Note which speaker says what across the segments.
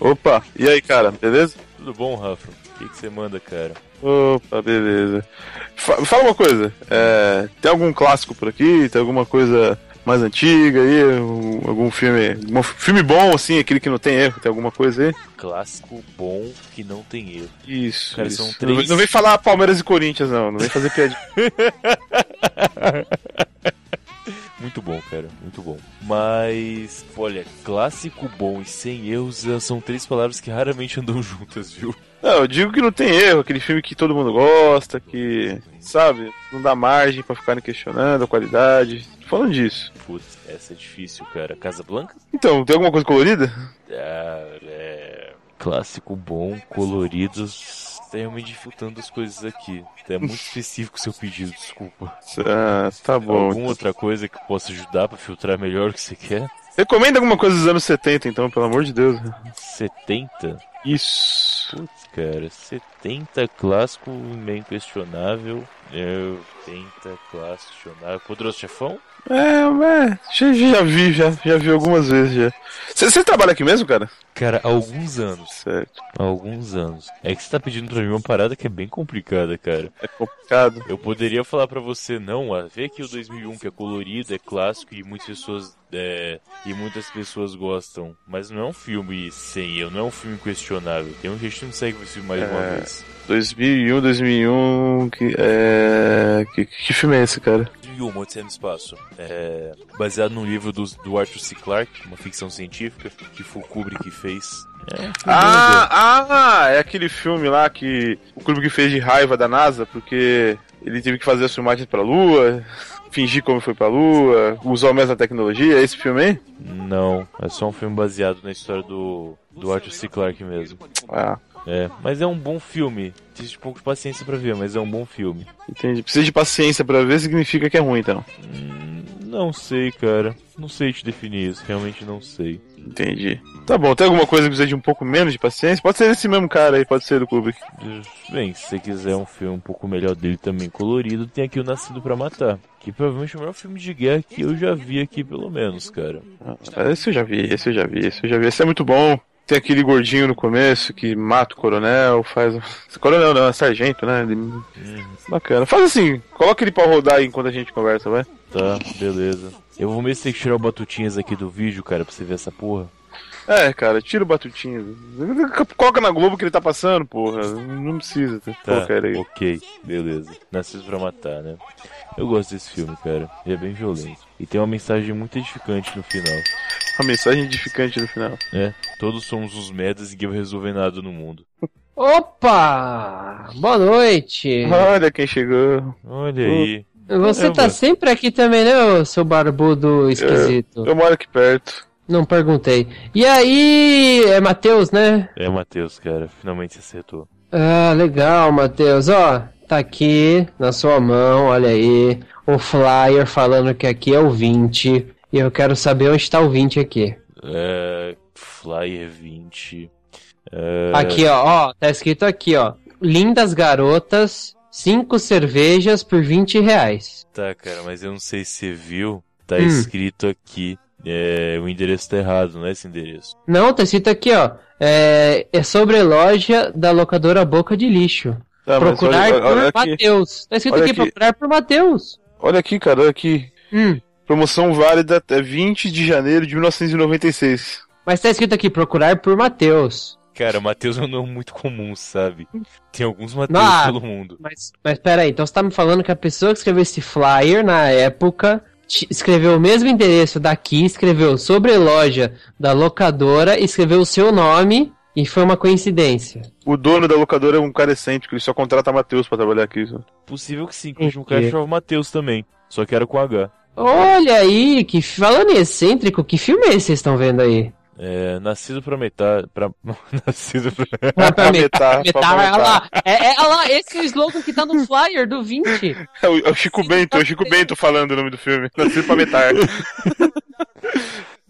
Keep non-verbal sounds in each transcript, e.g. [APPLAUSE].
Speaker 1: Opa, e aí, cara, beleza?
Speaker 2: Tudo bom, Rafa? O que que você manda, cara?
Speaker 1: Opa, beleza. Fa- Fala uma coisa, é, tem algum clássico por aqui? Tem alguma coisa mais antiga aí? Um- Algum filme, um filme bom, assim, aquele que não tem erro? Tem alguma coisa aí?
Speaker 2: Clássico bom que não tem erro.
Speaker 1: Isso,
Speaker 2: Cara,
Speaker 1: isso.
Speaker 2: são
Speaker 1: Não,
Speaker 2: três-
Speaker 1: vem- não vem falar Palmeiras e Corinthians, não. Não vem fazer piadinha. [LAUGHS]
Speaker 2: Muito bom, cara, muito bom. Mas, olha, clássico bom e sem erros eh, são três palavras que raramente andam [LAUGHS] juntas, viu?
Speaker 1: Não, eu digo que não tem erro, aquele filme que todo mundo gosta, que, sabe, não dá margem pra ficarem questionando a qualidade. Tô falando disso.
Speaker 2: Putz, essa é difícil, cara. Casa Blanca?
Speaker 1: Então, tem alguma coisa colorida?
Speaker 2: Ah, é. Clássico bom, colorido. Tá realmente dificultando as coisas aqui. É muito específico o seu pedido, desculpa.
Speaker 1: Ah, tá bom.
Speaker 2: Alguma outra coisa que possa ajudar pra filtrar melhor o que você quer?
Speaker 1: Recomenda alguma coisa dos anos 70, então, pelo amor de Deus.
Speaker 2: 70?
Speaker 1: Isso.
Speaker 2: Putz, cara, 70 clássico meio inquestionável. É, 70 clássico questionável. Poderoso Chefão?
Speaker 1: É, é já, já vi, já, já vi algumas vezes já. Você trabalha aqui mesmo, cara?
Speaker 2: Cara, há alguns anos.
Speaker 1: Certo.
Speaker 2: Há alguns anos. É que você tá pedindo pra mim uma parada que é bem complicada, cara.
Speaker 1: É complicado.
Speaker 2: Eu poderia falar pra você, não, ah, vê aqui o 2001 que é colorido, é clássico e muitas pessoas é, e muitas pessoas gostam, mas não é um filme sem eu, não é um filme questionável. Tem um jeito que não segue ver esse filme mais uma
Speaker 1: É.
Speaker 2: vez.
Speaker 1: 2001, 2001, que, é... Que, que filme é esse, cara?
Speaker 2: 2001, Odisseia no Espaço. É, baseado num livro do, do Arthur C. Clarke, uma ficção científica, que foi o Kubrick que fez. É filme lindo.
Speaker 1: Ah, ah, é aquele filme lá que o clube que fez de raiva da NASA, porque ele teve que fazer as filmagens pra Lua, [LAUGHS] fingir como foi pra Lua, usou a mesma tecnologia, é esse filme aí?
Speaker 2: Não, é só um filme baseado na história do, do Arthur C. Clarke mesmo.
Speaker 1: Ah,
Speaker 2: É, mas é um bom filme. Precisa de um pouco de paciência pra ver, mas é um bom filme.
Speaker 1: entendi. Precisa de paciência pra ver, significa que é ruim, então.
Speaker 2: Hum, não sei, cara. Não sei te definir isso, realmente não sei.
Speaker 1: Entendi. Tá bom, tem alguma coisa que precisa de um pouco menos de paciência? Pode ser esse mesmo cara aí, pode ser do Kubrick.
Speaker 2: Bem, se você quiser um filme um pouco melhor dele também colorido, tem aqui o Nascido pra Matar. Que provavelmente é o melhor filme de guerra que eu já vi aqui, pelo menos, cara.
Speaker 1: Ah, esse eu já vi, esse eu já vi, esse eu já vi. Esse é muito bom. Tem aquele gordinho no começo que mata o coronel, faz. [LAUGHS] o- Coronel não, é sargento, né? Ele- Bacana. Faz assim, coloca ele pra rodar aí enquanto a gente conversa, vai.
Speaker 2: Tá, beleza. Eu vou mesmo ter que tirar o batutinhas aqui do vídeo, cara, pra você ver essa porra.
Speaker 1: É, cara, tira o batutinho. Coloca na Globo que ele tá passando, porra. Não precisa ter
Speaker 2: Tá,
Speaker 1: qualquer aí.
Speaker 2: ok, beleza. Nascido pra Matar, né? Eu gosto desse filme, cara. Ele é bem violento. E tem uma mensagem muito edificante no final.
Speaker 1: Uma mensagem edificante no final.
Speaker 2: né? Todos somos os merdas e ninguém vai resolver nada no mundo.
Speaker 3: Opa! Boa noite!
Speaker 1: Olha quem chegou.
Speaker 2: Olha aí.
Speaker 3: Você tá sempre aqui também, né, seu barbudo esquisito?
Speaker 1: Eu moro aqui perto.
Speaker 3: Não perguntei. E aí, é Matheus, né?
Speaker 2: É, Matheus, cara. Finalmente você acertou.
Speaker 3: Ah, legal, Matheus. Ó, tá aqui na sua mão, olha aí, o flyer falando que aqui é o 20. E eu quero saber onde tá o 20 aqui.
Speaker 2: É. Flyer 20. É,
Speaker 3: Aqui, ó, ó, tá escrito aqui, ó. Lindas garotas, 5 cervejas por 20 reais.
Speaker 2: Tá, cara, mas eu não sei se você viu. Tá
Speaker 3: Hum.
Speaker 2: escrito aqui. É, o endereço tá errado, não é esse endereço.
Speaker 3: Não, tá escrito aqui, ó. É, é sobre a loja da locadora Boca de Lixo.
Speaker 1: Tá,
Speaker 3: procurar
Speaker 1: olha, olha
Speaker 3: por
Speaker 1: aqui.
Speaker 3: Matheus. Tá escrito
Speaker 1: Olha
Speaker 3: aqui,
Speaker 1: aqui.
Speaker 3: procurar por Matheus.
Speaker 1: Olha aqui, cara, olha aqui.
Speaker 3: Hum.
Speaker 1: Promoção válida até 20 de janeiro de 1996.
Speaker 3: Mas tá escrito aqui, procurar por Matheus.
Speaker 2: Cara, Matheus é um nome muito comum, sabe? Tem alguns Matheus
Speaker 3: Ah.
Speaker 2: pelo mundo.
Speaker 3: Mas, mas peraí, então você tá me falando que a pessoa que escreveu esse flyer na época escreveu o mesmo endereço daqui, escreveu sobre loja da locadora, escreveu o seu nome e foi uma coincidência.
Speaker 1: O dono da locadora é um cara excêntrico, ele só contrata Matheus pra trabalhar aqui. Só.
Speaker 2: Possível que sim, que um cara que chamava Matheus também. Só que era com H.
Speaker 3: Olha aí, que falando em excêntrico, que filme é esse que vocês estão vendo aí?
Speaker 2: É, nascido pra [LAUGHS] metade. Pra... nascido pra.
Speaker 3: Pra, pra
Speaker 1: metar,
Speaker 3: metar,
Speaker 1: pra metar.
Speaker 3: lá. É, é, olha lá, esse é o slogan que tá no flyer do 20.
Speaker 1: É o, é o Chico Bento, é o Chico Bento falando o nome do filme. Nascido pra metar. [LAUGHS]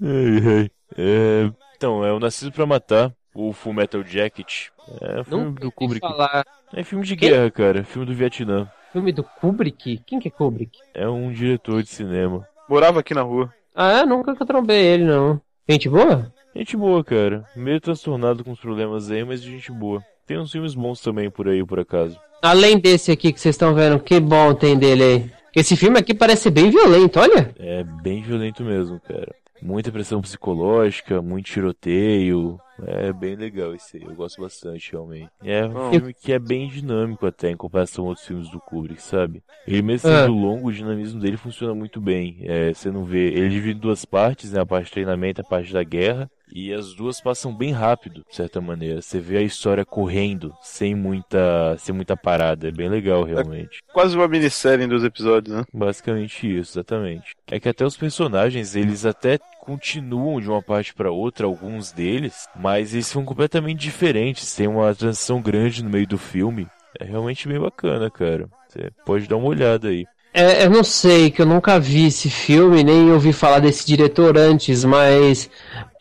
Speaker 2: Ai, ai. É, então, é o Nascido pra Matar, o Full Metal Jacket. É filme
Speaker 3: Nunca
Speaker 2: do Kubrick.
Speaker 3: falar.
Speaker 2: É filme de
Speaker 3: Quem?
Speaker 2: guerra, cara. Filme do Vietnã.
Speaker 3: Filme do Kubrick? Quem que é Kubrick?
Speaker 2: É um diretor de cinema.
Speaker 1: Morava aqui na rua.
Speaker 3: Ah, nunca que eu trombei ele, não. Gente boa?
Speaker 2: Gente boa, cara. Meio transtornado com os problemas aí, mas gente boa. Tem uns filmes bons também por aí, por acaso.
Speaker 3: Além desse aqui que vocês estão vendo, que bom tem dele aí. Esse filme aqui parece bem violento, olha.
Speaker 2: É bem violento mesmo, cara. Muita pressão psicológica, muito tiroteio. É bem legal esse aí, eu gosto bastante, realmente. É um filme que é bem dinâmico até, em comparação a outros filmes do Kubrick, sabe? Ele mesmo sendo
Speaker 3: Ah.
Speaker 2: longo, o dinamismo dele funciona muito bem. É, você não vê... Ele divide em duas partes, né? A parte de treinamento e a parte da guerra. E as duas passam bem rápido, de certa maneira. Você vê a história correndo, sem muita, sem muita parada. É bem legal, realmente.
Speaker 1: Quase uma minissérie em dois episódios, né?
Speaker 2: Basicamente isso, exatamente. É que até os personagens, eles até continuam de uma parte pra outra, alguns deles, mas eles são completamente diferentes, tem uma transição grande no meio do filme. É realmente bem bacana, cara. Você pode dar uma olhada aí.
Speaker 3: É, eu não sei, que eu nunca vi esse filme, nem ouvi falar desse diretor antes, mas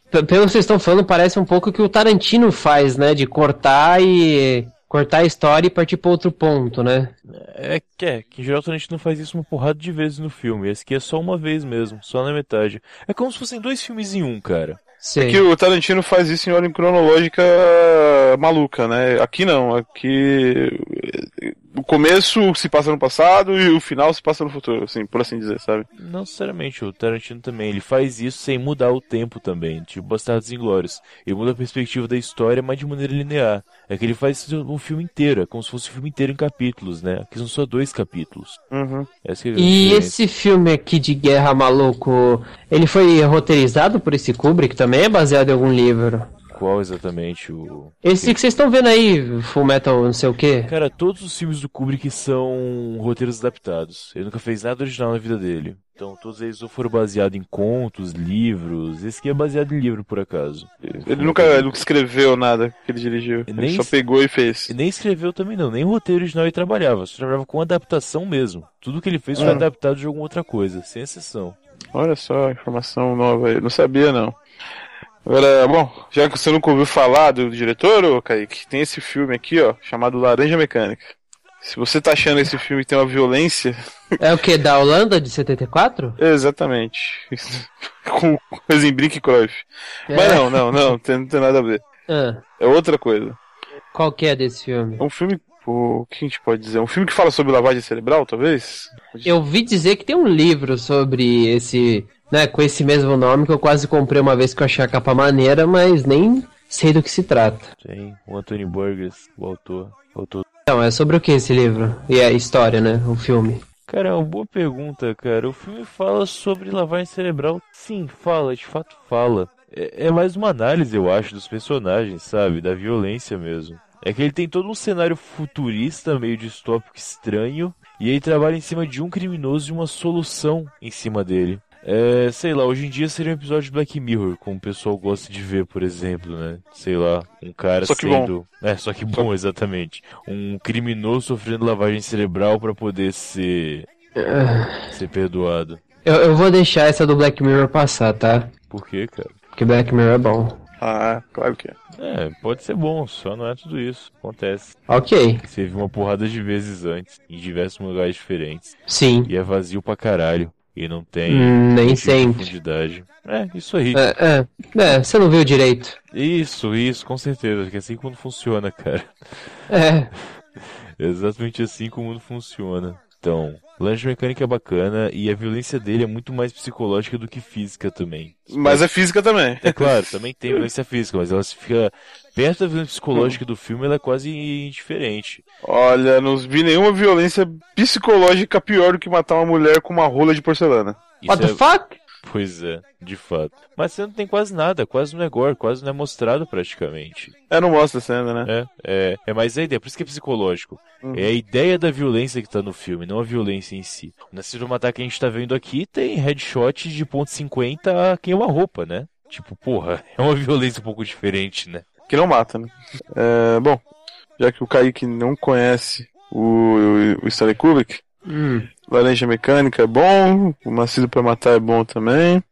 Speaker 3: pelo que vocês estão falando, parece um pouco o que o Tarantino faz, né? De cortar e. cortar a história e partir para outro ponto, né?
Speaker 2: É que é, que em geral o Tarantino faz isso uma porrada de vezes no filme. Esse aqui é só uma vez mesmo, só na metade. É como se fossem dois filmes em um, cara.
Speaker 3: Sei.
Speaker 1: Que o Tarantino faz isso em ordem cronológica maluca, né? Aqui não, aqui começo se passa no passado e o final se passa no futuro, assim, por assim dizer, sabe?
Speaker 2: Não necessariamente, o Tarantino também, ele faz isso sem mudar o tempo também, tipo Bastardos Inglórios. Ele muda a perspectiva da história, mas de maneira linear. É que ele faz um filme inteiro, é como se fosse um filme inteiro em capítulos, né? Aqui são só dois capítulos.
Speaker 1: Uhum.
Speaker 2: Essa que é
Speaker 3: E
Speaker 2: diferença.
Speaker 3: esse filme aqui de Guerra Maluco, ele foi roteirizado por esse Kubrick também? É baseado em algum livro?
Speaker 2: Qual exatamente o...
Speaker 3: Esse que vocês estão vendo aí, Full Metal não sei o quê?
Speaker 2: Cara, todos os filmes do Kubrick são roteiros adaptados. Ele nunca fez nada original na vida dele. Então todos eles ou foram baseados em contos, livros. Esse aqui é baseado em livro, por acaso.
Speaker 1: Ele nunca, ele nunca escreveu nada que ele dirigiu. Ele
Speaker 2: Nem
Speaker 1: só pegou e fez.
Speaker 2: E nem escreveu também não, nem roteiro original ele trabalhava, só trabalhava com adaptação mesmo. Tudo que ele fez foi
Speaker 1: Ah.
Speaker 2: adaptado de alguma outra coisa, sem exceção.
Speaker 1: Olha só, informação nova aí. Não sabia, não. Agora, bom, já que você nunca ouviu falar do diretor, ô Kaique, tem esse filme aqui, ó, chamado Laranja Mecânica. Se você tá achando esse filme tem uma violência, [LAUGHS]
Speaker 3: É o que? Da Holanda de 74?
Speaker 1: exatamente. [LAUGHS] Com Rosenbrink e Cruyff. Mas
Speaker 3: É.
Speaker 1: não, não, não, tem, não tem nada a ver.
Speaker 3: Ah,
Speaker 1: É outra coisa.
Speaker 3: qual que é desse filme?
Speaker 1: É um filme, pô, o que a gente pode dizer? Um filme que fala sobre lavagem cerebral, talvez?
Speaker 3: Eu vi dizer que tem um livro sobre esse, né, com esse mesmo nome que eu quase comprei uma vez que eu achei a capa maneira, mas nem sei do que se trata.
Speaker 2: Tem o Anthony Burgess, o autor. autor.
Speaker 3: Então, é sobre o que esse livro? E a história, né, o filme.
Speaker 2: Cara, é uma boa pergunta, cara. O filme fala sobre lavagem cerebral. Sim, fala, de fato fala. É, é mais uma análise, eu acho, dos personagens, sabe? Da violência mesmo. É que ele tem todo um cenário futurista, meio distópico estranho, e ele trabalha em cima de um criminoso e uma solução em cima dele. É, sei lá, hoje em dia seria um episódio de Black Mirror, como o pessoal gosta de ver, por exemplo, né? Sei lá, um cara
Speaker 1: Só que
Speaker 2: sendo. É, só que bom, exatamente. Um criminoso sofrendo lavagem cerebral pra poder ser. ser perdoado.
Speaker 3: Eu, eu vou deixar essa do Black Mirror passar, tá?
Speaker 2: Por quê, cara?
Speaker 3: Porque Black Mirror é bom.
Speaker 1: Ah, claro que é.
Speaker 2: É, pode ser bom, só não é tudo isso. Acontece.
Speaker 3: Ok,
Speaker 2: Você viu uma porrada de vezes antes, em diversos lugares diferentes.
Speaker 3: sim.
Speaker 2: E é vazio pra caralho. E não tem
Speaker 3: Hum, nem
Speaker 2: tipo
Speaker 3: sempre.
Speaker 2: profundidade. É, isso aí.
Speaker 3: É, é, é, você não viu direito.
Speaker 2: Isso, isso, com certeza. Que é assim que o mundo funciona, cara.
Speaker 3: É,
Speaker 2: É [LAUGHS] exatamente assim que o mundo funciona. Então, Lanche Mecânica é bacana e a violência dele é muito mais psicológica do que física também.
Speaker 1: Mas é física também.
Speaker 2: É claro, também tem violência física, mas ela se fica perto da violência psicológica do filme, ela é quase indiferente.
Speaker 1: Olha, não vi nenhuma violência psicológica pior do que matar uma mulher com uma rola de porcelana.
Speaker 2: Isso
Speaker 3: what the
Speaker 2: é-
Speaker 3: fuck?
Speaker 2: Pois é, de fato. Mas você não tem quase nada, quase não é gore, quase não é mostrado praticamente.
Speaker 1: É, não mostra a cena, né?
Speaker 2: É, é, é mais a ideia, por isso que é psicológico.
Speaker 1: Uhum.
Speaker 2: É a ideia da violência que tá no filme, não a violência em si. Pra Matar que a gente tá vendo aqui tem headshot de ponto .50 a queima-roupa, né? Tipo, porra, [LAUGHS] é uma violência um pouco diferente, né?
Speaker 1: Que não mata, né? É, bom, já que o Kaique não conhece o, o, o Stanley Kubrick,
Speaker 3: Hum,
Speaker 1: Laranja Mecânica é bom, o Nascido pra Matar é bom também.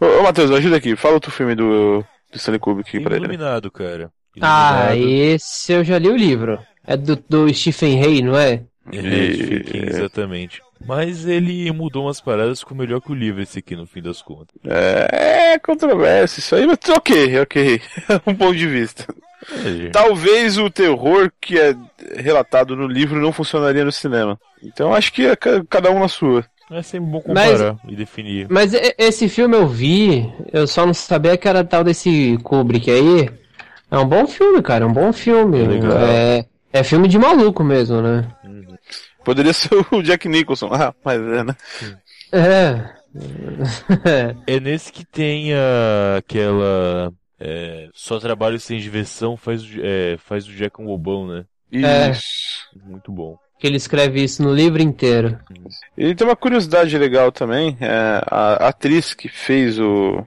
Speaker 1: Ô, ô Matheus, ajuda aqui, fala outro filme do, do Stanley Kubrick pra ele.
Speaker 2: Iluminado, cara.
Speaker 3: Ah,
Speaker 2: Iluminado.
Speaker 3: esse eu já li o livro. É do, do Stephen Hay, não é?
Speaker 2: É, Stephen King, exatamente. Mas ele mudou umas paradas, ficou melhor que o livro esse aqui, no fim das contas.
Speaker 1: É, é controverso isso aí, mas ok, ok. [LAUGHS] um ponto de vista.
Speaker 2: É.
Speaker 1: Talvez o terror que é relatado no livro não funcionaria no cinema. Então acho que é ca- cada um na sua.
Speaker 2: É sempre bom
Speaker 3: Mas-
Speaker 2: comparar e definir.
Speaker 3: Mas esse filme eu vi, eu só não sabia que era tal desse Kubrick aí. É um bom filme, cara, é um bom filme.
Speaker 2: É legal.
Speaker 3: É, é filme de maluco mesmo, né?
Speaker 1: Poderia [LAUGHS] ser o Jack Nicholson. Ah, mas é, né?
Speaker 3: É.
Speaker 2: É nesse que tem a- aquela. É, só trabalho sem diversão faz, o- é, faz o Jack um bobão, né?
Speaker 3: É.
Speaker 1: Isso.
Speaker 2: Muito bom.
Speaker 3: que ele escreve isso no livro inteiro.
Speaker 1: E tem uma curiosidade legal também. é, a atriz que fez o.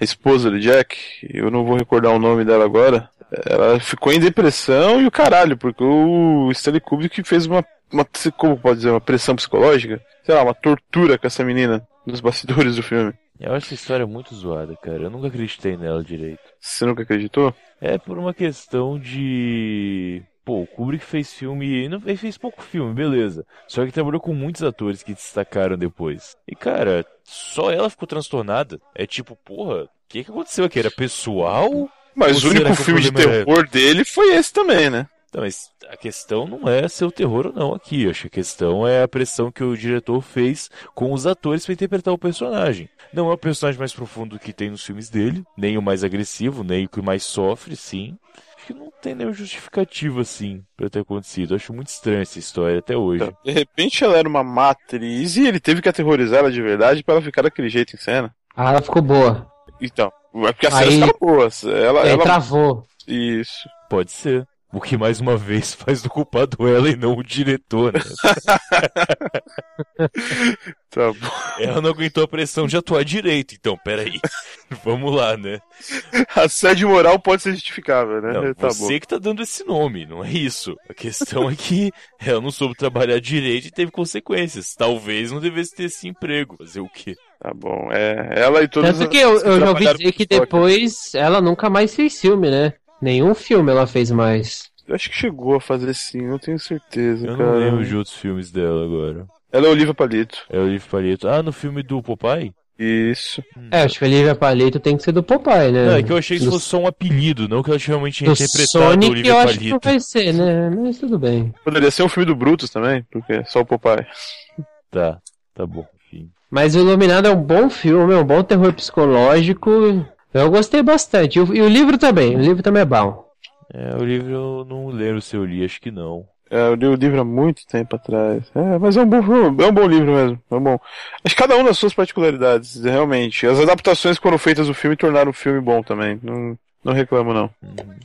Speaker 1: A esposa do Jack, eu não vou recordar o nome dela agora. Ela ficou em depressão e o caralho, porque o Stanley Kubrick fez uma, uma. Como pode dizer? Uma pressão psicológica? Sei lá, uma tortura com essa menina nos bastidores do filme.
Speaker 2: Eu acho essa história muito zoada, cara. Eu nunca acreditei nela direito.
Speaker 1: Você nunca acreditou?
Speaker 2: É por uma questão de. Pô, o Kubrick fez filme. Não, ele fez pouco filme, beleza. Só que trabalhou com muitos atores que destacaram depois. E, cara, só ela ficou transtornada. É tipo, porra, o que, que aconteceu aqui? Era pessoal?
Speaker 1: Mas
Speaker 2: Ou
Speaker 1: o único filme de terror dele foi esse também, né?
Speaker 2: Não, mas a questão não é ser o terror ou não aqui. Acho que a questão é a pressão que o diretor fez com os atores para interpretar o personagem. Não é o personagem mais profundo que tem nos filmes dele, nem o mais agressivo, nem o que mais sofre, sim. Acho que não tem nenhuma justificativa, assim, pra ter acontecido. Acho muito estranha essa história até hoje.
Speaker 1: De repente ela era uma matriz e ele teve que aterrorizar ela de verdade pra ela ficar daquele jeito em cena.
Speaker 3: Ah, ela ficou boa.
Speaker 1: Então, é porque as
Speaker 3: Aí-
Speaker 1: cenas ficaram boas. Ela,
Speaker 3: Aí
Speaker 1: ela...
Speaker 3: travou.
Speaker 1: Isso.
Speaker 2: Pode ser. O que mais uma vez [LAUGHS] faz do culpado ela e não o diretor, né? [LAUGHS]
Speaker 1: Tá bom.
Speaker 2: Ela não aguentou a pressão de atuar direito, então, peraí. [LAUGHS] Vamos lá, né?
Speaker 1: Assédio moral pode ser justificável, né?
Speaker 2: Não,
Speaker 1: tá
Speaker 2: você que tá dando esse nome, não é isso. A questão é que ela não soube trabalhar direito e teve consequências. Talvez não devesse ter esse emprego. Fazer o quê?
Speaker 1: bom. Tá bom. É, ela e todas
Speaker 3: Tanto que eu, eu já ouvi dizer que depois ela nunca mais fez filme, né? Nenhum filme ela fez mais.
Speaker 1: Eu acho que chegou a fazer sim, não tenho certeza,
Speaker 2: Eu
Speaker 1: cara.
Speaker 2: não lembro de outros filmes dela agora.
Speaker 1: Ela é Olivia Palito.
Speaker 2: É o Livro Palito. Ah, no filme do Popeye?
Speaker 1: Isso.
Speaker 3: É, acho que a Lívia Palito tem que ser do Popeye, né?
Speaker 2: Não, é que eu achei que fosse só um apelido, não que ela realmente a
Speaker 3: Sonic
Speaker 2: Olivia
Speaker 3: eu acho que não
Speaker 2: Palito.
Speaker 3: vai ser, né? Mas tudo bem.
Speaker 1: Poderia ser um filme do Brutus também, porque é só o Popeye.
Speaker 2: Tá, tá bom, enfim.
Speaker 3: Mas o Iluminado é um bom filme, é um bom terror psicológico. Eu gostei bastante. E o, e o livro também, o livro também é bom.
Speaker 2: É, o livro eu não lembro se eu li, acho que não.
Speaker 1: É, eu li o livro há muito tempo atrás. É, mas é um bom, é um bom livro mesmo. É um bom. Acho que cada um das suas particularidades, realmente. As adaptações que foram feitas do filme tornaram o filme bom também. Não, não reclamo, não.
Speaker 2: Uhum.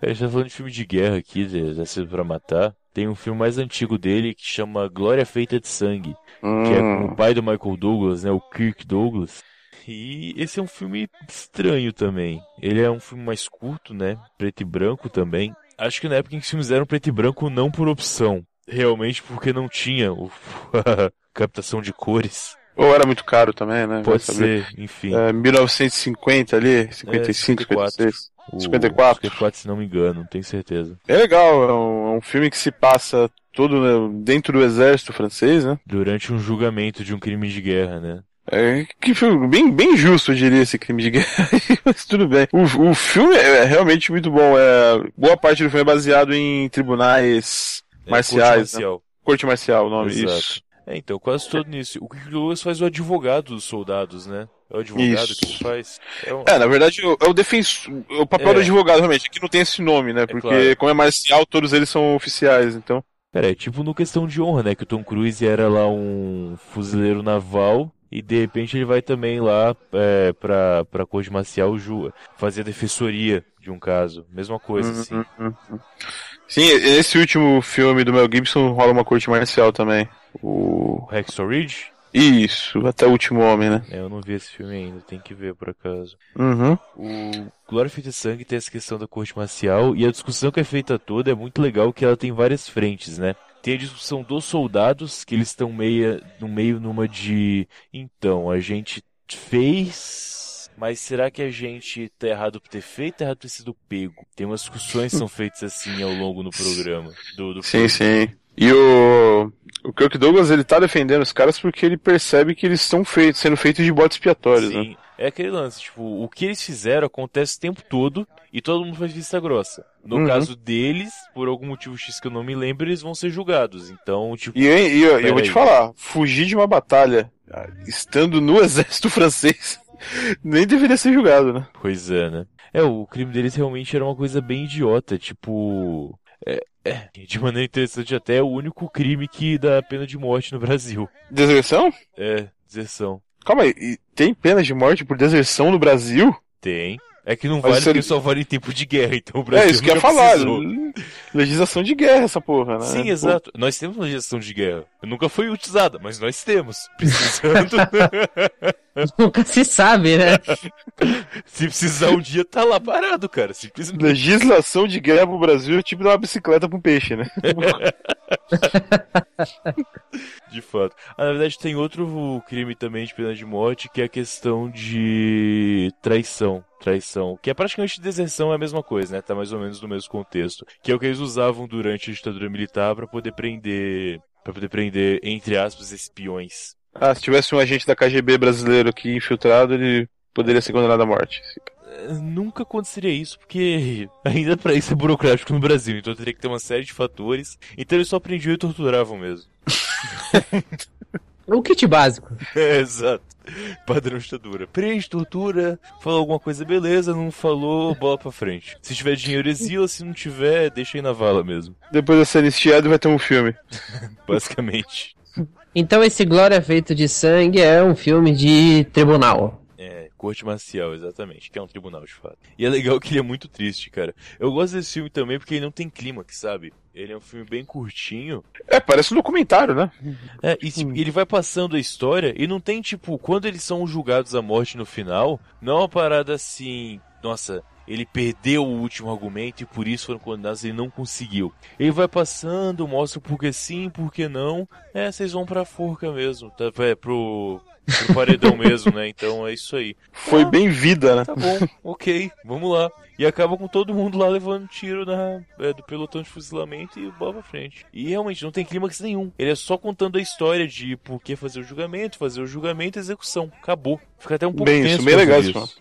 Speaker 2: A gente tá falando de filme de guerra aqui, de Nascido pra Matar. Tem um filme mais antigo dele que chama Glória Feita de Sangue, que é com
Speaker 1: Hum,
Speaker 2: o pai do Michael Douglas, né, o Kirk Douglas. E esse é um filme estranho também. Ele é um filme mais curto, né, preto e branco também. Acho que na época em que os filmes eram preto e branco não por opção, realmente porque não tinha o [LAUGHS] captação de cores.
Speaker 1: Ou era muito caro também, né?
Speaker 2: Pode
Speaker 1: saber.
Speaker 2: ser, enfim.
Speaker 1: É, 1950 ali, 55,
Speaker 2: 54.
Speaker 1: 56.
Speaker 2: O
Speaker 1: 54.
Speaker 2: 54, se não me engano, não tenho certeza.
Speaker 1: É legal, é um, é um filme que se passa todo né, dentro do exército francês, né?
Speaker 2: Durante um julgamento de um crime de guerra, né?
Speaker 1: É, que filme bem, bem justo, eu diria, esse crime de guerra. [LAUGHS] Mas tudo bem. O, o filme é realmente muito bom. É, boa parte do filme é baseado em tribunais
Speaker 2: É,
Speaker 1: marciais.
Speaker 2: corte
Speaker 1: né?
Speaker 2: marcial.
Speaker 1: Corte marcial, o nome.
Speaker 2: Exato.
Speaker 1: Isso.
Speaker 2: É, então, quase todo nisso. O Kirk Douglas faz o advogado dos soldados, né? É o advogado
Speaker 1: Isso.
Speaker 2: que ele faz. É um-
Speaker 1: É, na verdade, o- é o defensor. O papel
Speaker 2: É.
Speaker 1: do advogado, realmente. Aqui não tem esse nome, né? Porque,
Speaker 2: claro.
Speaker 1: como é marcial, todos eles são oficiais, então.
Speaker 2: Cara, é tipo no Questão de Honra, né? Que o Tom Cruise era lá um fuzileiro naval e de repente ele vai também lá é, pra, pra corte marcial ju- fazer a defensoria de um caso. Mesma coisa, assim.
Speaker 1: Uhum, uhum, uhum. Sim, esse último filme do Mel Gibson rola uma corte marcial também. O.
Speaker 2: Hacksaw Ridge?
Speaker 1: Isso, até o último homem, né?
Speaker 2: É, eu não vi esse filme ainda, tem que ver por acaso.
Speaker 1: Uhum.
Speaker 2: O Glória Feita Sangue tem essa questão da corte marcial e a discussão que é feita toda é muito legal que ela tem várias frentes, né? Tem a discussão dos soldados, que eles estão meia, no meio numa de. Então, a gente fez. mas será que a gente tá errado por ter feito, errado por ter sido pego? Tem umas discussões que são feitas assim ao longo do programa. Do, do
Speaker 1: sim, sim. E o, o Kirk Douglas, ele tá defendendo os caras porque ele percebe que eles estão feitos, sendo feitos de botes expiatórios,
Speaker 2: Sim,
Speaker 1: né?
Speaker 2: é aquele lance, tipo, o que eles fizeram acontece o tempo todo e todo mundo faz vista grossa. No
Speaker 1: Uhum.
Speaker 2: caso deles, por algum motivo X que eu não me lembro, eles vão ser julgados. Então, tipo,
Speaker 1: E, e eu, eu vou te falar, fugir de uma batalha estando no [LAUGHS] exército francês [LAUGHS] nem deveria ser julgado, né?
Speaker 2: Pois é, né? É, o crime deles realmente era uma coisa bem idiota, tipo. É, é, de maneira interessante, até é o único crime que dá pena de morte no Brasil.
Speaker 1: Deserção?
Speaker 2: É, deserção.
Speaker 1: Calma aí, e tem pena de morte por deserção no Brasil?
Speaker 2: Tem. É que não vale porque
Speaker 1: ele-
Speaker 2: só vale em tempo de guerra, então o Brasil
Speaker 1: é isso que eu ia falar. Legislação de guerra essa porra, né?
Speaker 2: Sim,
Speaker 1: Pô,
Speaker 2: exato. Nós temos uma gestão de guerra. Nunca foi utilizada, mas nós temos. Precisando. [LAUGHS] [LAUGHS]
Speaker 3: Nunca se sabe, né? [LAUGHS]
Speaker 2: Se precisar um dia, tá lá parado, cara. Simplesmente.
Speaker 1: Legislação de guerra pro Brasil é tipo dar uma bicicleta pra um peixe, né?
Speaker 2: De fato. Ah, na verdade, tem outro crime também de pena de morte, que é a questão de traição. Traição. Que é praticamente deserção, é a mesma coisa, né? Tá mais ou menos no mesmo contexto. Que é o que eles usavam durante a ditadura militar pra poder prender. para poder prender, entre aspas, espiões.
Speaker 1: Ah, se tivesse um agente da KGB brasileiro aqui infiltrado, ele poderia ser condenado à morte.
Speaker 2: Eh, Nunca aconteceria isso, porque [LAUGHS] ainda pra isso é burocrático no Brasil, então teria que ter uma série de fatores. Então eles só prendiam e torturavam mesmo. [LAUGHS]
Speaker 3: O kit básico. [LAUGHS]
Speaker 2: É, exato. [LAUGHS] Padrão ditadura. Prende, tortura, falou alguma coisa, beleza, não falou, bola pra frente. Se tiver dinheiro, exila, se não tiver, deixa aí na vala mesmo.
Speaker 1: Depois de ser anistiado, vai ter um filme. [LAUGHS]
Speaker 2: Basicamente.
Speaker 3: Então esse Glória Feito de Sangue é um filme de tribunal.
Speaker 2: Corte marcial, exatamente, que é um tribunal de fato. E é legal que ele é muito triste, cara. Eu gosto desse filme também porque ele não tem clímax, sabe? Ele é um filme bem curtinho.
Speaker 1: É, parece um documentário, né?
Speaker 2: É, e tipo, ele vai passando a história e não tem, tipo, quando eles são julgados à morte no final, não é uma parada assim, nossa, ele perdeu o último argumento e por isso foram condenados, ele não conseguiu. Ele vai passando, mostra por que sim, por que não. É, vocês vão pra forca mesmo, tá? É, pro, pro paredão mesmo, né? Então é isso aí.
Speaker 1: Foi
Speaker 2: Ah.
Speaker 1: bem vida, né?
Speaker 2: Tá bom, ok, vamos lá. E acaba com todo mundo lá levando tiro na, é, do pelotão de fuzilamento e bola pra frente. E realmente não tem clímax nenhum. Ele é só contando a história de por que fazer o julgamento, fazer o julgamento e execução. Acabou. Fica até um pouco
Speaker 1: Bem,
Speaker 2: tenso
Speaker 1: isso, bem legal
Speaker 2: isso.
Speaker 1: isso,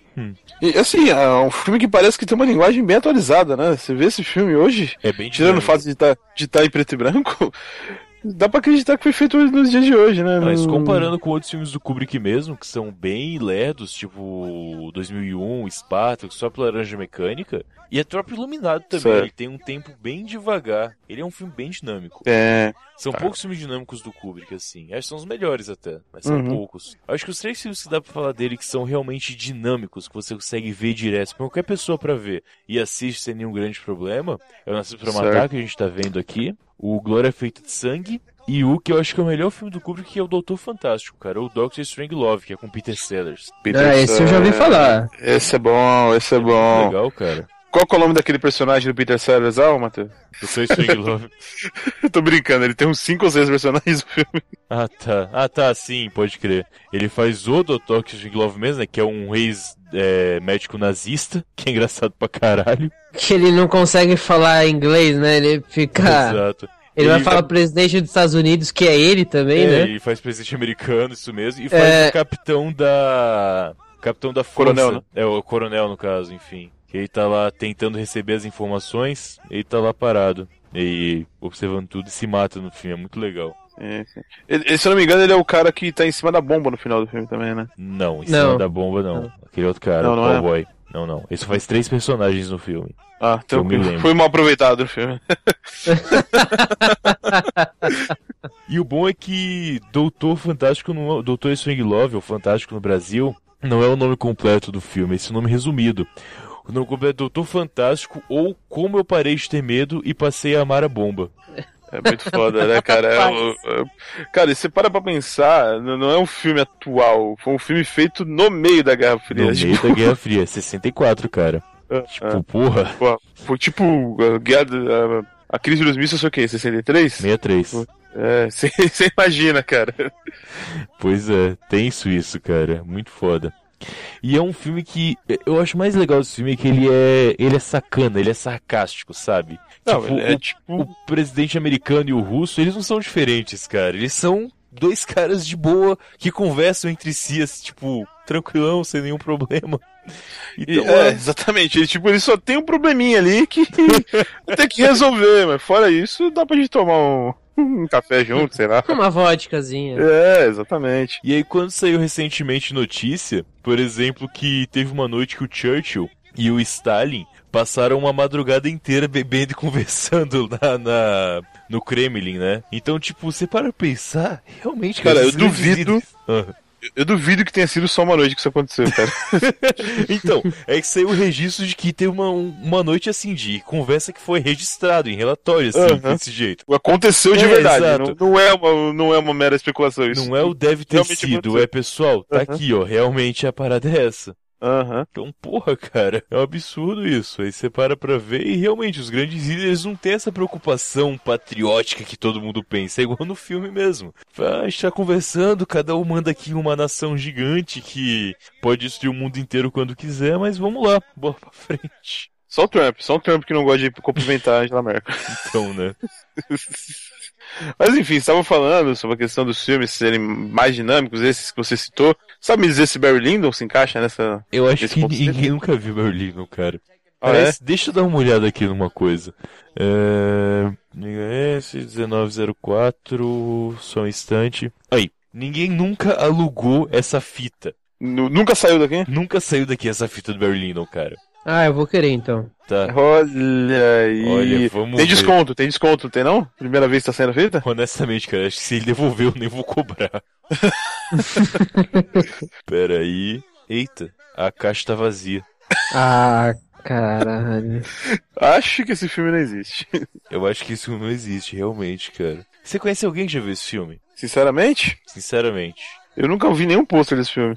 Speaker 1: E assim, é um filme que parece que tem uma linguagem bem atualizada, né? Você vê esse filme hoje,
Speaker 2: É bem
Speaker 1: tirando o fato de estar de tá em preto e branco, dá pra acreditar que foi feito nos dias de hoje, né?
Speaker 2: Mas comparando com outros filmes do Kubrick mesmo, que são bem lerdos, tipo 2001, Spartacus, só pela Laranja Mecânica, e é próprio Iluminado também,
Speaker 1: Certo.
Speaker 2: ele tem um tempo bem devagar. Ele é um filme bem dinâmico.
Speaker 1: É.
Speaker 2: São
Speaker 1: Tá.
Speaker 2: poucos filmes dinâmicos do Kubrick, assim. Acho que são os melhores até, mas são
Speaker 1: Uhum.
Speaker 2: poucos. Acho que os três filmes que dá pra falar dele que são realmente dinâmicos, que você consegue ver direto, pra qualquer pessoa pra ver e assiste sem nenhum grande problema, é o Nascido pra Matar,
Speaker 1: Certo.
Speaker 2: que a gente tá vendo aqui, o Glória Feita de Sangue, e o que eu acho que é o melhor filme do Kubrick, que é o Doutor Fantástico, cara, o Doctor Strange Love, que é com Peter Sellers.
Speaker 1: Peter
Speaker 3: Ah, esse eu já ouvi
Speaker 1: é-
Speaker 3: falar.
Speaker 1: Esse é bom, esse é bom.
Speaker 2: Legal, cara.
Speaker 1: Qual que é o nome daquele personagem do Peter Sellers, ah, Matheus?
Speaker 2: Doutor Strange Love.
Speaker 1: Eu [LAUGHS] tô brincando, ele tem uns 5 ou 6 personagens no filme.
Speaker 2: Ah, tá. Ah, tá, sim, pode crer. Ele faz o Dr. Strange Love mesmo, né? Que é um ex é, médico nazista, [LAUGHS] que é engraçado pra caralho.
Speaker 3: Que ele não consegue falar inglês, né? Ele fica.
Speaker 2: Exato.
Speaker 3: Ele vai
Speaker 2: Ele-
Speaker 3: falar presidente dos Estados Unidos, que é ele também,
Speaker 2: É,
Speaker 3: né?
Speaker 2: ele faz presidente americano, isso mesmo, e faz
Speaker 3: É.
Speaker 2: o capitão da. Capitão da força.
Speaker 1: Coronel, né?
Speaker 2: É, o coronel, no caso, enfim. Que ele tá lá tentando receber as informações, ele tá lá parado. E observando tudo e se mata no filme, é muito legal.
Speaker 1: É. Ele, se eu não me engano, ele é o cara que tá em cima da bomba no final do filme também, né?
Speaker 2: Não, em
Speaker 3: Não.
Speaker 2: cima da bomba não. Aquele outro cara,
Speaker 1: Não,
Speaker 2: o
Speaker 1: não é?
Speaker 2: cowboy. Não, não. Ele só faz três personagens no filme.
Speaker 1: Ah, então
Speaker 2: Eu me lembro.
Speaker 1: foi mal aproveitado o filme. [LAUGHS]
Speaker 2: E o bom é que Doutor Fantástico não é, Doutor Love, ou Fantástico no Brasil, não é o nome completo do filme, esse é o nome resumido. O nome completo é Doutor Fantástico ou Como Eu Parei de Ter Medo e Passei a Amar a Bomba.
Speaker 1: É muito foda, né, cara? É, é- cara, e você para pra pensar, não é um filme atual, foi um filme feito no meio da Guerra Fria.
Speaker 2: No [LAUGHS] meio
Speaker 1: tipo,
Speaker 2: da Guerra Fria, 64, cara.
Speaker 1: é,
Speaker 2: Tipo, porra,
Speaker 1: pô, foi tipo a, guerra, a, a crise dos mísseis, foi o quê? 63?
Speaker 2: 63.
Speaker 1: É, [LAUGHS] você imagina, cara.
Speaker 2: Pois é, tenso isso, cara. Muito foda. E é um filme que eu acho mais legal desse filme é que ele é ele é sacana, ele é sarcástico, sabe?
Speaker 1: Não,
Speaker 2: tipo,
Speaker 1: é
Speaker 2: o,
Speaker 1: tipo-
Speaker 2: o presidente americano e o russo, eles não são diferentes, cara. Eles são dois caras de boa que conversam entre si, assim, tipo, tranquilão, sem nenhum problema. [LAUGHS] Então,
Speaker 1: é,
Speaker 2: é,
Speaker 1: exatamente. Ele, tipo, ele só tem um probleminha ali que [LAUGHS] tem que resolver, mas fora isso, dá pra gente tomar um, [LAUGHS] um café junto, sei lá.
Speaker 3: Uma vodkazinha.
Speaker 1: É, exatamente.
Speaker 2: E aí quando saiu recentemente notícia, por exemplo, que teve uma noite que o Churchill e o Stalin passaram uma madrugada inteira bebendo e conversando na, na- no Kremlin, né? Então, tipo, você para pra pensar, realmente,
Speaker 1: Cara, eu duvido-
Speaker 2: Ah.
Speaker 1: Eu duvido que tenha sido só uma noite que isso aconteceu, cara. [LAUGHS]
Speaker 2: Então, é que saiu o registro de que teve uma, um- uma noite assim de conversa que foi registrado em relatório, assim,
Speaker 1: Aham.
Speaker 2: desse jeito.
Speaker 1: Aconteceu de
Speaker 2: É,
Speaker 1: verdade.
Speaker 2: exato.
Speaker 1: Não, não é uma, não é uma mera especulação isso.
Speaker 2: Não é o deve ter
Speaker 1: realmente
Speaker 2: sido,
Speaker 1: aconteceu.
Speaker 2: é pessoal, tá
Speaker 1: Aham.
Speaker 2: aqui, ó, realmente a parada é essa.
Speaker 1: Aham.
Speaker 2: Então, porra, cara, é um absurdo isso. Aí você para pra ver e realmente os grandes líderes não têm essa preocupação patriótica que todo mundo pensa. É igual no filme mesmo. Ah, a gente tá conversando, cada um manda aqui uma nação gigante que pode destruir o mundo inteiro quando quiser, mas vamos lá, bola pra frente.
Speaker 1: Só o Trump, só o Trump que não gosta de cumprimentar a Angela Merkel. [LAUGHS]
Speaker 2: Então, né?
Speaker 1: Mas enfim, estavam falando sobre a questão dos filmes serem mais dinâmicos, esses que você citou. Sabe me dizer se Barry Lyndon se encaixa nessa.
Speaker 2: Eu acho
Speaker 1: Esse
Speaker 2: que ninguém nunca viu Berlim, cara.
Speaker 1: Ah,
Speaker 2: Parece- Deixa eu dar uma olhada aqui numa coisa. É... S 1904, só um instante. Aí, ninguém nunca alugou essa fita.
Speaker 1: Nu- Nunca saiu daqui?
Speaker 2: Nunca saiu daqui essa fita do Barry Lyndon, cara.
Speaker 3: Ah, eu vou querer então.
Speaker 2: Tá.
Speaker 1: Olha aí.
Speaker 2: Olha, vamos
Speaker 1: tem
Speaker 2: ver.
Speaker 1: desconto, tem desconto, não tem não? Primeira vez que tá sendo feita?
Speaker 2: Honestamente, cara, acho que se ele devolver eu nem vou cobrar. [LAUGHS] Pera aí. Eita, a caixa tá vazia.
Speaker 3: Ah, caralho.
Speaker 1: Acho que esse filme não existe.
Speaker 2: Eu acho que isso não existe, realmente, cara. Você conhece alguém que já viu esse filme?
Speaker 1: Sinceramente,
Speaker 2: Sinceramente.
Speaker 1: eu nunca vi nenhum pôster desse filme.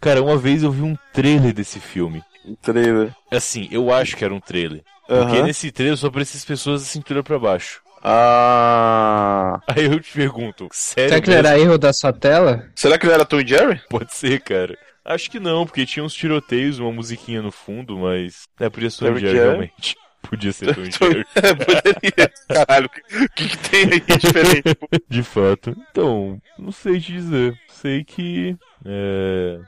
Speaker 2: Cara, uma vez eu vi um trailer desse filme.
Speaker 1: Um trailer.
Speaker 2: Assim, eu acho que era um trailer. Porque nesse trailer só aparecem as pessoas da cintura pra baixo.
Speaker 1: Ah.
Speaker 2: Aí eu te pergunto, sério?
Speaker 3: Será que não era erro da sua tela?
Speaker 1: Será que ele era Tom e Jerry?
Speaker 2: Pode ser, cara. Acho que não, porque tinha uns tiroteios, uma musiquinha no fundo, mas. É, podia ser Tom Jerry,
Speaker 1: é?
Speaker 2: realmente. Podia ser Tom Jerry.
Speaker 1: É, poderia. Caralho, o que, que tem aí de diferente? [LAUGHS]
Speaker 2: De fato. Então, não sei te dizer. Sei que. É...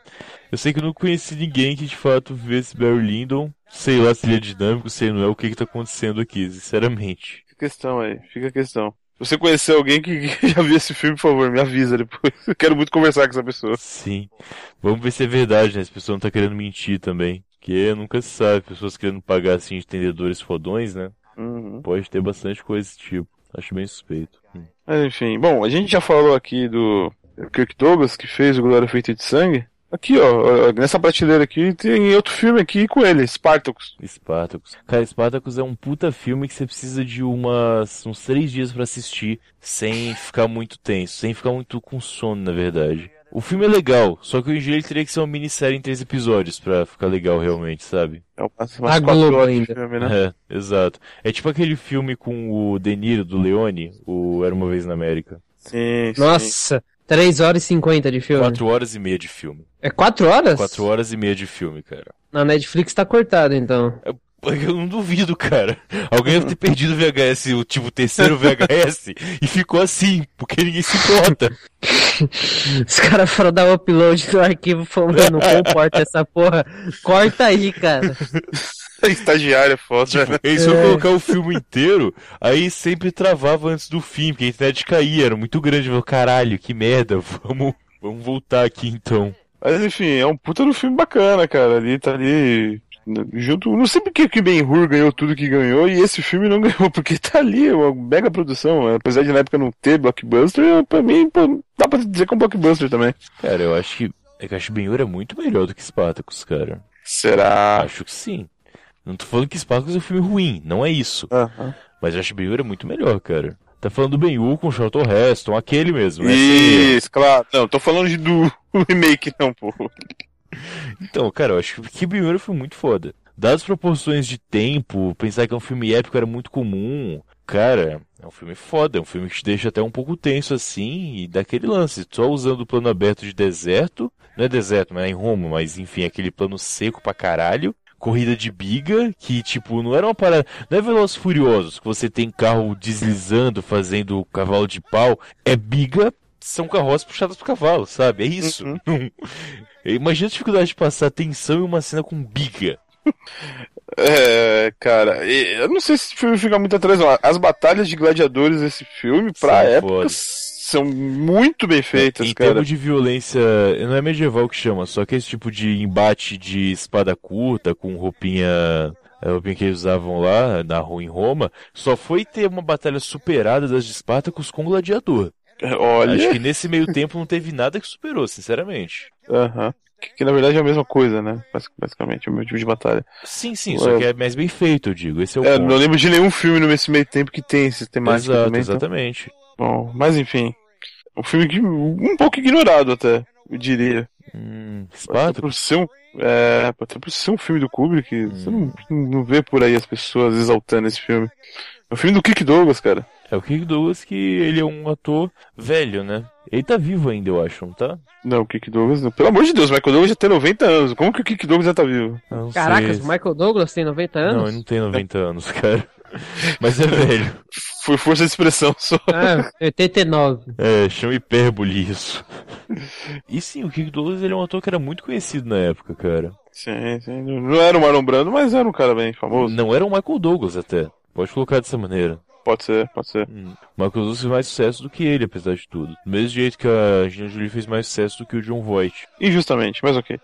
Speaker 2: Eu sei que eu não conheci ninguém que de fato vivesse Barry Lyndon. Sei lá se ele é dinâmico, sei não é o que que tá acontecendo aqui, sinceramente.
Speaker 1: Fica a questão aí, fica a questão. Se você conhecer alguém que [LAUGHS] que já viu esse filme, por favor, me avisa depois. [LAUGHS] Eu quero muito conversar com essa pessoa.
Speaker 2: Sim. Vamos ver se é verdade, né? Essa pessoa não tá querendo mentir também. Porque nunca se sabe, pessoas querendo pagar assim de entendedores fodões, né?
Speaker 1: Uhum.
Speaker 2: Pode ter bastante coisa desse tipo. Acho bem suspeito. Hum.
Speaker 1: Mas enfim, bom, a gente já falou aqui do Kirk Douglas, que fez o Glória Feita de Sangue. Aqui, ó, nessa prateleira aqui tem outro filme aqui com ele, Spartacus.
Speaker 2: Spartacus. Cara, Spartacus é um puta filme que você precisa de umas, uns três dias pra assistir sem ficar muito tenso, sem ficar muito com sono, na verdade. O filme é legal, só que dia ele teria que ser uma minissérie em três episódios pra ficar legal realmente, sabe?
Speaker 1: É umas,
Speaker 3: A
Speaker 1: umas quatro
Speaker 3: Globo
Speaker 1: horas de
Speaker 3: ainda.
Speaker 1: filme, né?
Speaker 2: É, exato. É tipo aquele filme com o De Niro do Leone, o Era Uma Vez na América.
Speaker 1: Sim, sim.
Speaker 3: Nossa, 3 horas e 50 de filme.
Speaker 2: Quatro horas e meia de filme.
Speaker 3: É 4 horas?
Speaker 2: Quatro horas e meia de filme, cara.
Speaker 3: Na Netflix tá cortado então.
Speaker 2: Eu não duvido, cara. Alguém deve ter perdido o VHS, o tipo terceiro VHS, e ficou assim, porque ninguém se importa.
Speaker 3: Os caras foram dar upload do arquivo e mano, não comporta essa porra. Corta aí, cara. [LAUGHS]
Speaker 1: Estagiário é foda,
Speaker 2: Tipo,
Speaker 1: né?
Speaker 2: eles iam
Speaker 3: É.
Speaker 2: colocar o filme inteiro, aí sempre travava antes do fim, porque a internet caía, era muito grande. Eu falei, caralho, que merda, vamos, vamos voltar aqui então.
Speaker 1: Mas enfim, é um puta do filme bacana, cara. Ali tá ali. Junto. Não sei porque que Ben Hur ganhou tudo que ganhou e esse filme não [LAUGHS] ganhou, porque tá ali, é uma mega produção. Apesar de na época não ter blockbuster, pra mim, pô, dá pra dizer que é um blockbuster também.
Speaker 2: Cara, eu acho que. É que eu acho Ben-Hur é muito melhor do que Spartacus, cara.
Speaker 1: Será?
Speaker 2: Acho que sim. Não tô falando que Spartacus é um filme ruim, não é isso.
Speaker 1: Aham.
Speaker 2: Mas eu acho que Ben-Hur é muito melhor, cara. Tá falando do Ben-Hur com o Charlton Heston, aquele mesmo, né?
Speaker 1: Isso, claro. Não, tô falando de, do [LAUGHS] remake, não, pô.
Speaker 2: Então, cara, eu acho que Ben-Hur foi muito foda. Dadas as proporções de tempo, pensar que é um filme épico era muito comum. cara, é um filme foda, é um filme que te deixa até um pouco tenso assim, e daquele lance, só usando o plano aberto de deserto, não é deserto, mas é em Roma, mas enfim, aquele plano seco pra caralho, corrida de biga, que tipo, não era uma parada, não é Velozes Furiosos, que você tem carro deslizando, fazendo cavalo de pau, é biga, são carroças puxadas pro cavalo, sabe? É isso.
Speaker 1: Uhum. [LAUGHS]
Speaker 2: Imagina a dificuldade de passar tensão em uma cena com biga. [LAUGHS]
Speaker 1: É, cara, eu não sei se esse filme fica muito atrás, não. As batalhas de gladiadores desse filme, pra
Speaker 2: São
Speaker 1: época,
Speaker 2: foda.
Speaker 1: são muito bem feitas,
Speaker 2: em
Speaker 1: cara.
Speaker 2: termos de violência, não é medieval que chama, só que esse tipo de embate de espada curta com roupinha, a roupinha que eles usavam lá na rua em Roma, só foi ter uma batalha superada das de Espartacus com gladiador.
Speaker 1: Olha,
Speaker 2: Acho que nesse meio tempo não teve nada que superou, sinceramente.
Speaker 1: Aham. que, que na verdade é a mesma coisa, né? Basic- Basicamente, é o meu tipo de batalha.
Speaker 2: Sim, sim, só que é mais bem feito, eu digo. Esse é o
Speaker 1: É,
Speaker 2: ponto.
Speaker 1: não lembro de nenhum filme nesse meio tempo que tem esse temática
Speaker 2: Exato,
Speaker 1: também. então-
Speaker 2: exatamente.
Speaker 1: Bom, mas enfim. Um filme que, um pouco ignorado até, eu diria.
Speaker 2: Hum, Espartacus?
Speaker 1: por ser um, é, por ser um filme do Kubrick, você não, não vê por aí as pessoas exaltando esse filme. É um filme do Kirk Douglas, cara.
Speaker 2: É o Kirk Douglas que ele é um ator velho, né? Ele tá vivo ainda, eu acho, não tá?
Speaker 1: Não, o Kirk Douglas, não. pelo amor de Deus, o Michael Douglas já tem 90 anos. Como que o Kirk Douglas já tá vivo?
Speaker 2: Eu não
Speaker 3: Caracas,
Speaker 2: sei.
Speaker 3: o Michael Douglas tem 90 anos?
Speaker 2: Não, ele não tem 90 anos, cara. [LAUGHS] Mas é velho. [LAUGHS]
Speaker 1: Foi força de expressão só.
Speaker 3: Ah, 89.
Speaker 2: É, chama hipérbole isso. E sim, o Kirk Douglas ele é um ator que era muito conhecido na época, cara.
Speaker 1: Sim, sim. Não era o Marlon Brando, mas era um cara bem famoso.
Speaker 2: Não era o Michael Douglas até. Pode colocar dessa maneira.
Speaker 1: Pode ser, pode ser.
Speaker 2: Hum. O Michael Douglas fez mais sucesso do que ele, apesar de tudo. Do mesmo jeito que a Angelina Jolie fez mais sucesso do que o John Voight.
Speaker 1: Injustamente, mas ok.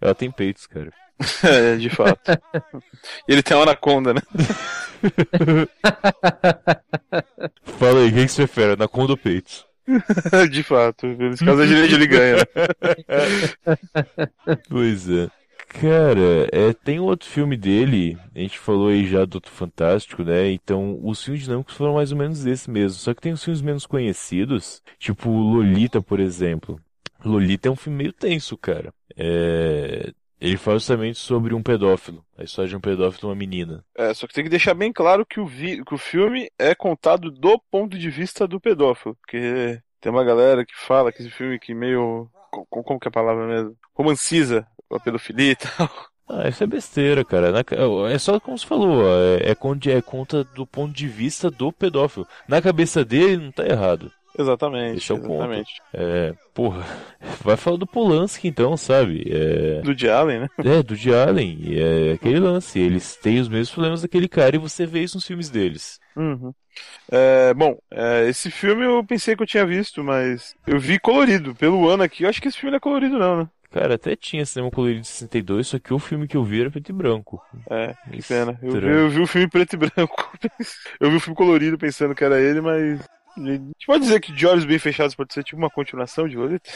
Speaker 2: Ela tem peitos, cara. [LAUGHS]
Speaker 1: É, de fato. [LAUGHS] e ele tem uma anaconda, né? [LAUGHS] [LAUGHS]
Speaker 2: Fala aí, o que que você prefere? Anaconda ou peitos? [LAUGHS]
Speaker 1: de fato. Nesse caso a gente ele ganha. [LAUGHS]
Speaker 2: Pois é. Cara, é, tem um outro filme dele, a gente falou aí já do Doutor Fantástico, né? Então, os filmes dinâmicos foram mais ou menos esse mesmo. Só que tem os filmes menos conhecidos, tipo Lolita, por exemplo. Lolita é um filme meio tenso, cara. É, Ele fala justamente sobre um pedófilo, a história de um pedófilo e uma menina.
Speaker 1: É, só que tem que deixar bem claro que o, vi... que o filme é contado do ponto de vista do pedófilo. Porque tem uma galera que fala que esse filme que meio. co- Como que é a palavra mesmo? Romanciza a pedofilia e [LAUGHS] tal.
Speaker 2: Ah, isso é besteira, cara. Na É só como você falou, é, é, é conta do ponto de vista do pedófilo. Na cabeça dele não tá errado.
Speaker 1: Exatamente.
Speaker 2: Esse é o ponto.
Speaker 1: exatamente.
Speaker 2: É, porra, [LAUGHS] vai falar do Polanski então, sabe? É,
Speaker 1: Do de Allen, né?
Speaker 2: é do de Allen, é aquele lance. Eles têm os mesmos problemas daquele cara e você vê isso nos filmes deles.
Speaker 1: Uhum. É, bom, é, esse filme eu pensei que eu tinha visto, mas eu vi colorido. Pelo ano aqui, eu acho que esse filme não é colorido, não, né?
Speaker 2: Cara, até tinha cinema colorido de 62, só que o filme que eu vi era preto e branco.
Speaker 1: É, que pena. Eu vi, eu vi o filme preto e branco. [LAUGHS] Eu vi o filme colorido pensando que era ele, mas. A gente pode dizer que De Olhos Bem Fechados pode ser tipo uma continuação de Lolita?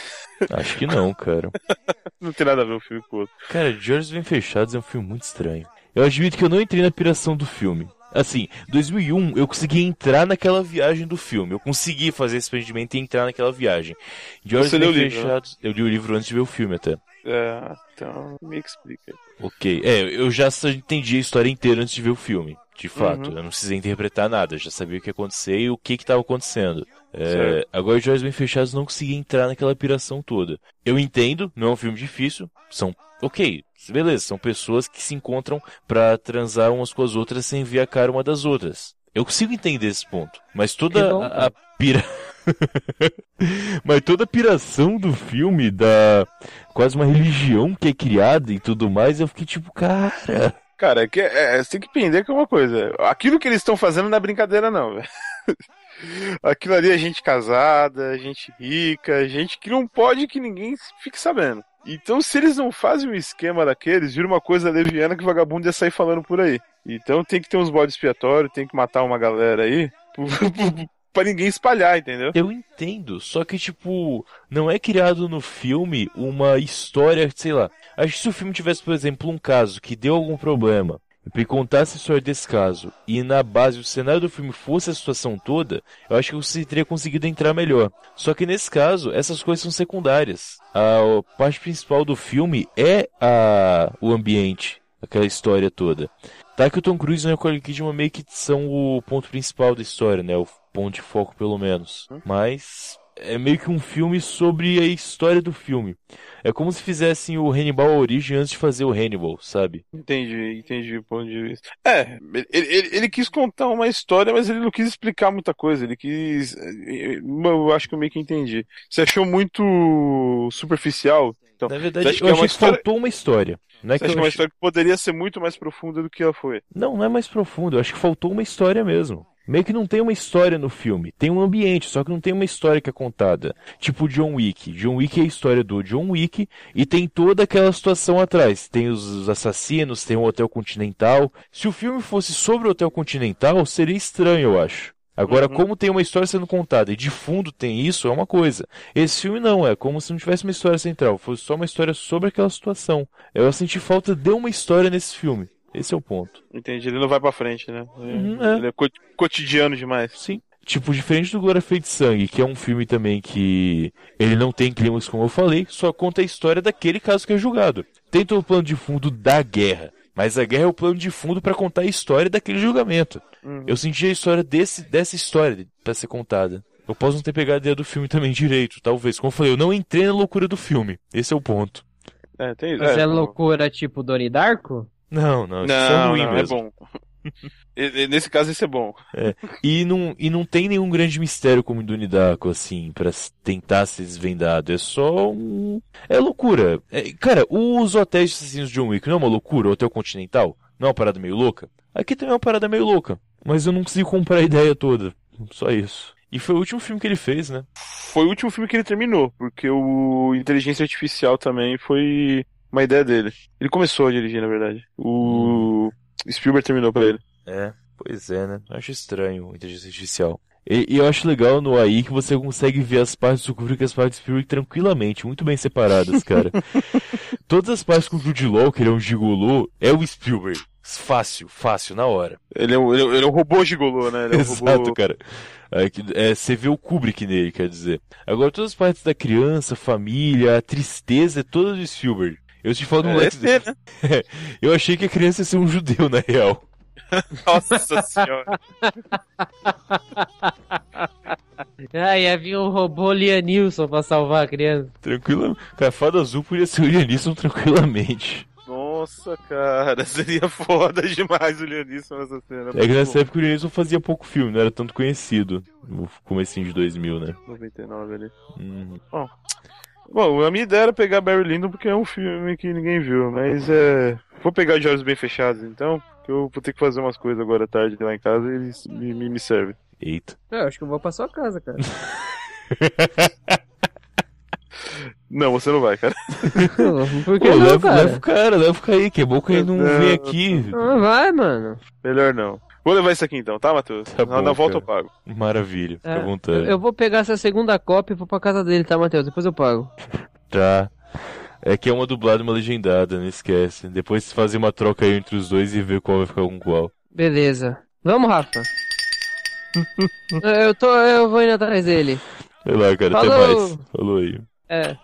Speaker 2: Acho que não, cara. [LAUGHS]
Speaker 1: Não tem nada a ver um filme com o outro.
Speaker 2: Cara, De Olhos Bem Fechados é um filme muito estranho. Eu admito que eu não entrei na piração do filme. Assim, 2001 eu consegui entrar naquela viagem do filme. Eu consegui fazer esse experimento e entrar naquela viagem. De Olhos
Speaker 1: Você
Speaker 2: Bem
Speaker 1: livro, né?
Speaker 2: Fechados. Eu li o livro antes de ver o filme até.
Speaker 1: É, então me explica.
Speaker 2: Ok. É, eu já entendi a história inteira antes de ver o filme. De fato,
Speaker 1: Uhum.
Speaker 2: eu não precisei interpretar nada, já sabia o que ia acontecer e o que que estava acontecendo. É, agora, de Olhos Bem Fechados, não consegui entrar naquela piração toda. Eu entendo, não é um filme difícil, são, ok, beleza, são pessoas que se encontram pra transar umas com as outras sem ver a cara uma das outras. Eu consigo entender esse ponto, mas toda a, a pira... [LAUGHS] mas toda a piração do filme, da quase uma religião que é criada e tudo mais, eu fiquei tipo, cara...
Speaker 1: Cara, é que, é, é, você tem que entender que é uma coisa. Aquilo que eles estão fazendo não é brincadeira, não, velho. [LAUGHS] Aquilo ali é gente casada, gente rica, gente que não pode que ninguém fique sabendo. Então, se eles não fazem um esquema daqueles, vira uma coisa leviana que vagabundo ia sair falando por aí. Então tem que ter uns bodes expiatórios, tem que matar uma galera aí, [LAUGHS] pra ninguém espalhar, entendeu?
Speaker 2: Eu entendo, só que, tipo, não é criado no filme uma história, sei lá. Acho que se o filme tivesse, por exemplo, um caso que deu algum problema, e contasse a história desse caso, e na base o cenário do filme fosse a situação toda, eu acho que você teria conseguido entrar melhor. Só que nesse caso, essas coisas são secundárias. A parte principal do filme é a, o ambiente, aquela história toda. Tá que o Tom Cruise e a Nicole Kidman meio que são o ponto principal da história, né? O ponto de foco, pelo menos. Mas é meio que um filme sobre a história do filme. É como se fizessem o Hannibal a origem antes de fazer o Hannibal, sabe?
Speaker 1: Entendi, entendi o ponto de vista. É, ele, ele, ele quis contar uma história, mas ele não quis explicar muita coisa. Ele quis. Eu acho que eu meio que entendi. Você achou muito superficial?
Speaker 2: Então, Na verdade, eu que achei é que história... faltou uma história.
Speaker 1: Não é Você que acha uma história que poderia ser muito mais profunda do que ela foi?
Speaker 2: Não, não é mais profunda. Eu acho que faltou uma história mesmo. Meio que não tem uma história no filme. Tem um ambiente, só que não tem uma história que é contada. Tipo John Wick. John Wick é a história do John Wick e tem toda aquela situação atrás. Tem os assassinos, tem o Hotel Continental. Se o filme fosse sobre o Hotel Continental, seria estranho, eu acho. Agora, uhum. como tem uma história sendo contada e de fundo tem isso, é uma coisa. Esse filme não, é como se não tivesse uma história central, fosse só uma história sobre aquela situação. Eu senti falta de uma história nesse filme. Esse é o ponto.
Speaker 1: Entendi, ele não vai pra frente, né?
Speaker 2: Uhum, é.
Speaker 1: Ele é cotidiano demais.
Speaker 2: Sim. Tipo, diferente do Glória Feita de Sangue, que é um filme também que ele não tem climas, como eu falei, só conta a história daquele caso que é julgado. Tem todo o plano de fundo da guerra, mas a guerra é o plano de fundo para contar a história daquele julgamento. Uhum. Eu senti a história desse, dessa história para ser contada. Eu posso não ter pegado a ideia do filme também direito, talvez. Como eu falei, eu não entrei na loucura do filme. Esse é o ponto.
Speaker 3: É, tem isso. Mas é, é loucura tipo Donnie Darko?
Speaker 2: Não, não, isso é ruim
Speaker 1: não,
Speaker 2: é bom.
Speaker 1: Nesse caso, isso é bom.
Speaker 2: É. E, não, e não tem nenhum grande mistério como do Nidaco, assim, para tentar ser desvendado. É só um. É loucura. É, cara, os hotéis de assassinos de John Wick não é uma loucura? O Hotel Continental? Não é uma parada meio louca? Aqui também é uma parada meio louca. Mas eu não consegui comprar a ideia toda. Só isso. E foi o último filme que ele fez, né?
Speaker 1: Foi o último filme que ele terminou, porque o Inteligência Artificial também foi uma ideia dele. Ele começou a dirigir, na verdade. O Spielberg terminou pra ele.
Speaker 2: É, pois é, né? Eu acho estranho inteligência artificial. E, e, eu acho legal no AI que você consegue ver as partes do Kubrick e as partes do Spielberg tranquilamente, muito bem separadas, cara. [LAUGHS] Todas as partes com o Jude Law, que ele é um gigolô, é o Spielberg. Fácil, fácil, na hora.
Speaker 1: Ele é um, ele é um robô gigolô, né?
Speaker 2: É um Exato, robô... cara. É, é, você vê o Kubrick nele, quer dizer. Agora, todas as partes da criança, família, a tristeza, é toda do Spielberg. Eu te falo do é, moleque. Ser, né? [LAUGHS] eu achei que a criança ia ser um judeu, na real. [LAUGHS]
Speaker 1: Nossa senhora. [LAUGHS]
Speaker 3: ah, ia vir um robô Lianilson pra salvar a criança.
Speaker 2: Tranquilo. Cara, fada azul podia ser o Lianilson tranquilamente.
Speaker 1: Nossa, cara, seria foda demais o Lianilson nessa cena.
Speaker 2: É que nessa época o Lianilson fazia pouco filme, não era tanto conhecido. No comecinho de 2000, né?
Speaker 1: 99 ali. Uhum. Bom, Bom, a minha ideia era pegar Barry Lyndon porque é um filme que ninguém viu, mas é. Vou pegar de olhos bem fechados então, que eu vou ter que fazer umas coisas agora à tarde lá em casa e eles me, me, me servem.
Speaker 2: Eita.
Speaker 3: É, eu acho que eu vou pra sua casa, cara. [LAUGHS]
Speaker 1: Não, você não vai, cara.
Speaker 3: Por que Pô, não, leva, cara?
Speaker 2: Leva o cara, leva o cara aí, que é bom que ele não, não vem aqui.
Speaker 3: Não vai, mano.
Speaker 1: Melhor não. Vou levar isso aqui então, tá, Matheus? Tá na, bom, na volta cara. eu pago.
Speaker 2: Maravilha, fica é, à vontade.
Speaker 3: Eu vou pegar essa segunda cópia e vou pra casa dele, tá, Matheus? Depois eu pago.
Speaker 2: Tá. É que é uma dublada e uma legendada, não esquece. Depois fazer uma troca aí entre os dois e ver qual vai ficar com qual.
Speaker 3: Beleza. Vamos, Rafa. [LAUGHS] eu tô. Eu vou indo atrás dele.
Speaker 2: Vai lá, cara, Falou. até mais. Falou aí.
Speaker 3: É.